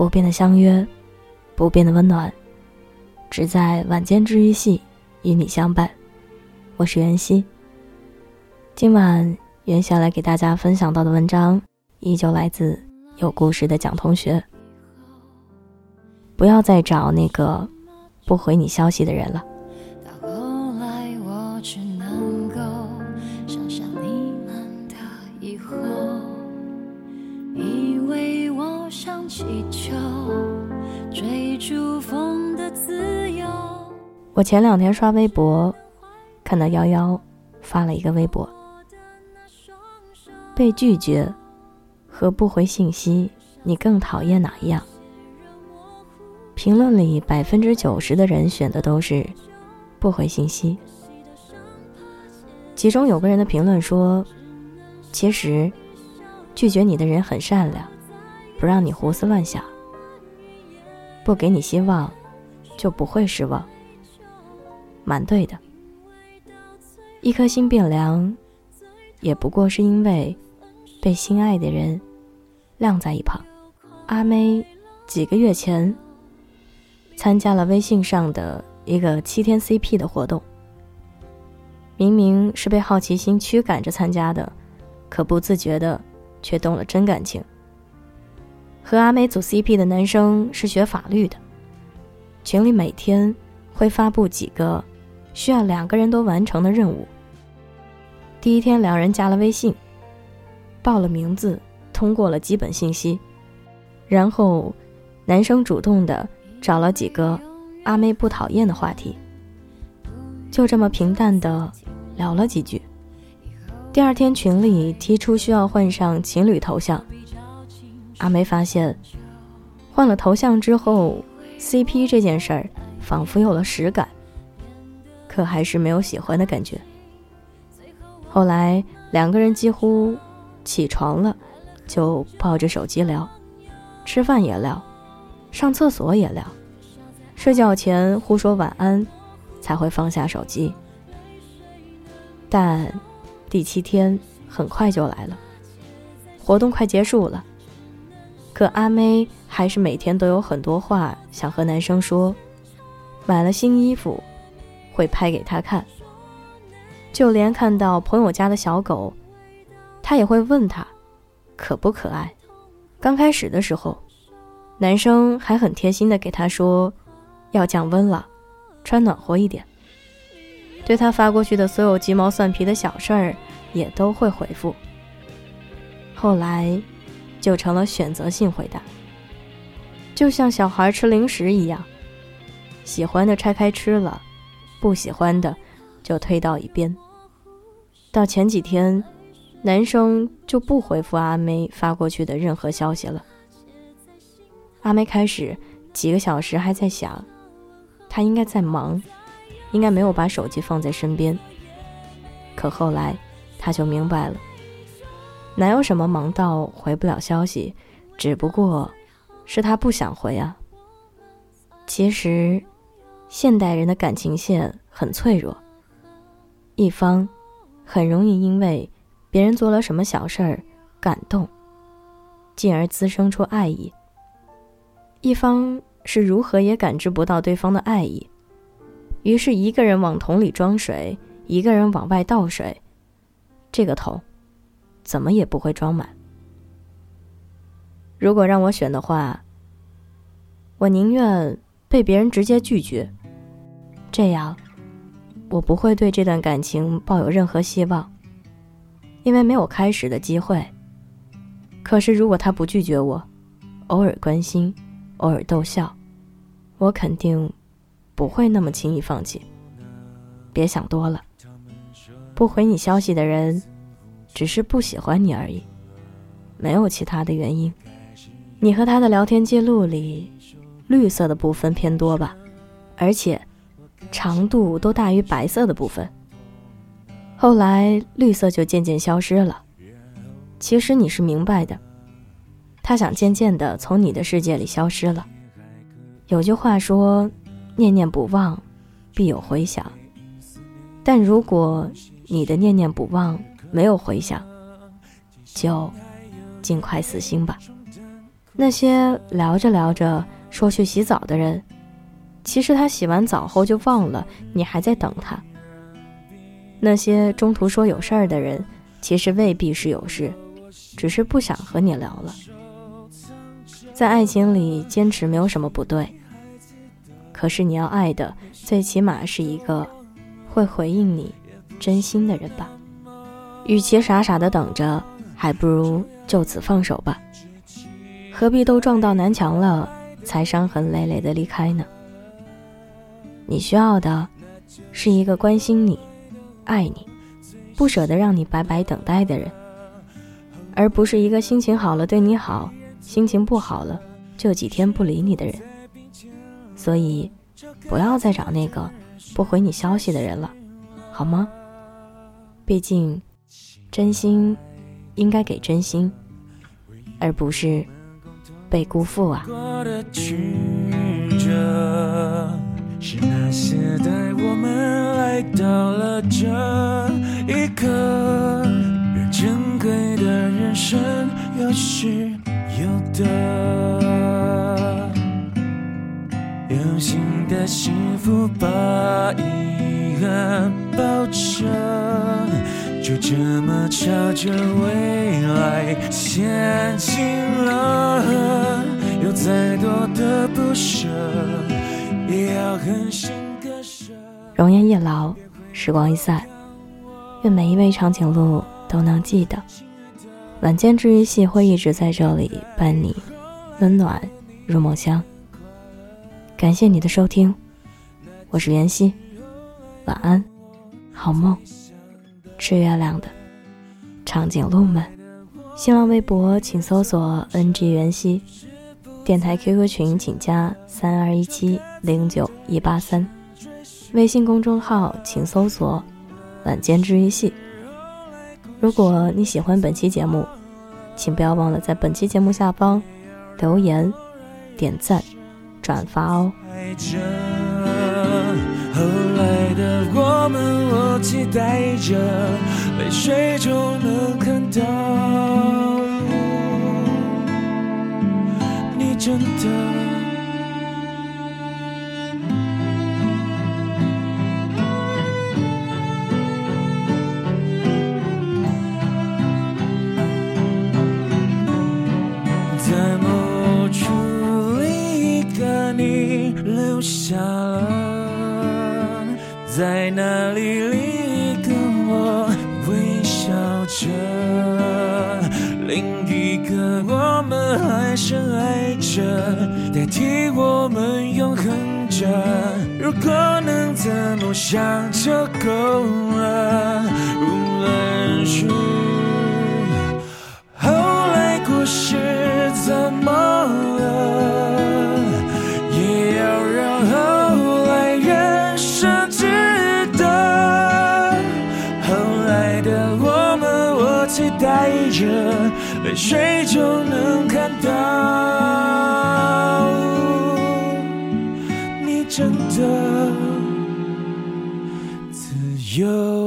不变的相约，不变的温暖，只在晚间治愈系与你相伴。我是袁熙。今晚袁下来给大家分享到的文章，依旧来自有故事的蒋同学。不要再找那个不回你消息的人了。祈求追逐风的自由我前两天刷微博，看到幺幺发了一个微博：被拒绝和不回信息，你更讨厌哪一样？评论里百分之九十的人选的都是不回信息。其中有个人的评论说：“其实拒绝你的人很善良，不让你胡思乱想，不给你希望，就不会失望。”蛮对的，一颗心变凉，也不过是因为被心爱的人晾在一旁。阿妹几个月前参加了微信上的一个七天 CP 的活动，明明是被好奇心驱赶着参加的，可不自觉的却动了真感情。和阿妹组 CP 的男生是学法律的，群里每天会发布几个。需要两个人都完成的任务。第一天，两人加了微信，报了名字，通过了基本信息，然后，男生主动的找了几个阿妹不讨厌的话题，就这么平淡的聊了几句。第二天，群里提出需要换上情侣头像，阿梅发现，换了头像之后，CP 这件事儿仿佛有了实感。可还是没有喜欢的感觉。后来两个人几乎起床了就抱着手机聊，吃饭也聊，上厕所也聊，睡觉前互说晚安，才会放下手机。但第七天很快就来了，活动快结束了，可阿妹还是每天都有很多话想和男生说，买了新衣服。会拍给他看，就连看到朋友家的小狗，他也会问他可不可爱。刚开始的时候，男生还很贴心的给他说要降温了，穿暖和一点。对他发过去的所有鸡毛蒜皮的小事儿，也都会回复。后来，就成了选择性回答，就像小孩吃零食一样，喜欢的拆开吃了。不喜欢的，就推到一边。到前几天，男生就不回复阿梅发过去的任何消息了。阿梅开始几个小时还在想，他应该在忙，应该没有把手机放在身边。可后来，他就明白了，哪有什么忙到回不了消息，只不过是他不想回啊。其实。现代人的感情线很脆弱，一方很容易因为别人做了什么小事儿感动，进而滋生出爱意；一方是如何也感知不到对方的爱意，于是一个人往桶里装水，一个人往外倒水，这个桶怎么也不会装满。如果让我选的话，我宁愿被别人直接拒绝。这样，我不会对这段感情抱有任何希望，因为没有开始的机会。可是，如果他不拒绝我，偶尔关心，偶尔逗笑，我肯定不会那么轻易放弃。别想多了，不回你消息的人，只是不喜欢你而已，没有其他的原因。你和他的聊天记录里，绿色的部分偏多吧，而且。长度都大于白色的部分。后来绿色就渐渐消失了。其实你是明白的，他想渐渐的从你的世界里消失了。有句话说：“念念不忘，必有回响。”但如果你的念念不忘没有回响，就尽快死心吧。那些聊着聊着说去洗澡的人，其实他洗完澡后就忘了你还在等他。那些中途说有事儿的人，其实未必是有事，只是不想和你聊了。在爱情里，坚持没有什么不对。可是你要爱的，最起码是一个会回应你真心的人吧。与其傻傻的等着，还不如就此放手吧。何必都撞到南墙了，才伤痕累累的离开呢？你需要的，是一个关心你、爱你、不舍得让你白白等待的人，而不是一个心情好了对你好。心情不好了，就几天不理你的人，所以不要再找那个不回你消息的人了，好吗？毕竟，真心应该给真心，而不是被辜负啊。是那些带我们来到了这一刻，珍贵的人生有时。有的有心的幸福，把遗憾抱着，就这么朝着未来前进了。有再多的不舍，也要狠心割舍。容颜一老，时光一散，愿每一位长颈鹿都能记得。晚间治愈系会一直在这里伴你温暖入梦乡。感谢你的收听，我是袁熙，晚安，好梦。吃月亮的长颈鹿们，新浪微博请搜索 “ng 袁熙”，电台 QQ 群请加三二一七零九一八三，微信公众号请搜索“晚间治愈系”。如果你喜欢本期节目，请不要忘了在本期节目下方留言、点赞、转发哦。的我们，我期待着，泪水中能看到你真的。在哪里你跟我微笑着？另一个我们还深爱着，代替我们永恒着。如果能的梦想就够了，无论是后来故事怎么泪水就能看到，你真的自由。